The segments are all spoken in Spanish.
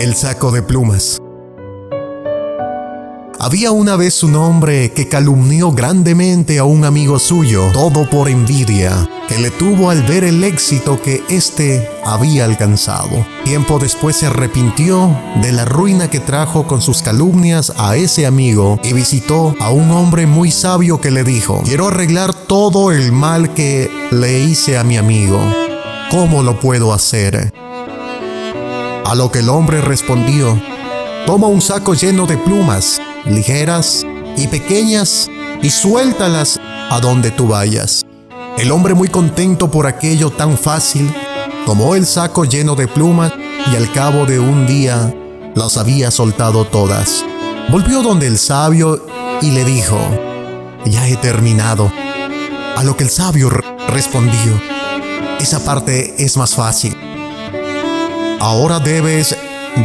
El saco de plumas. Había una vez un hombre que calumnió grandemente a un amigo suyo, todo por envidia, que le tuvo al ver el éxito que éste había alcanzado. Tiempo después se arrepintió de la ruina que trajo con sus calumnias a ese amigo y visitó a un hombre muy sabio que le dijo, quiero arreglar todo el mal que le hice a mi amigo. ¿Cómo lo puedo hacer? A lo que el hombre respondió, toma un saco lleno de plumas ligeras y pequeñas, y suéltalas a donde tú vayas. El hombre muy contento por aquello tan fácil, tomó el saco lleno de plumas y al cabo de un día las había soltado todas. Volvió donde el sabio y le dijo, ya he terminado. A lo que el sabio respondió, esa parte es más fácil. Ahora debes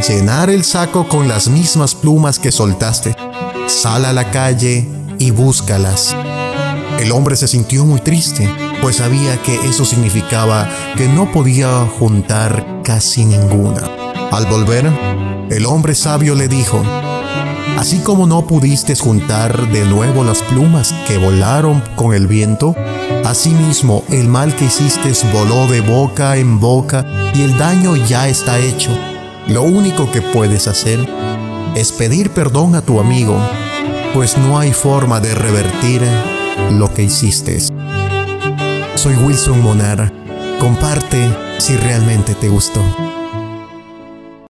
llenar el saco con las mismas plumas que soltaste. Sal a la calle y búscalas. El hombre se sintió muy triste, pues sabía que eso significaba que no podía juntar casi ninguna. Al volver, el hombre sabio le dijo, Así como no pudiste juntar de nuevo las plumas que volaron con el viento, asimismo el mal que hiciste voló de boca en boca y el daño ya está hecho. Lo único que puedes hacer es pedir perdón a tu amigo, pues no hay forma de revertir lo que hiciste. Soy Wilson Monar. Comparte si realmente te gustó.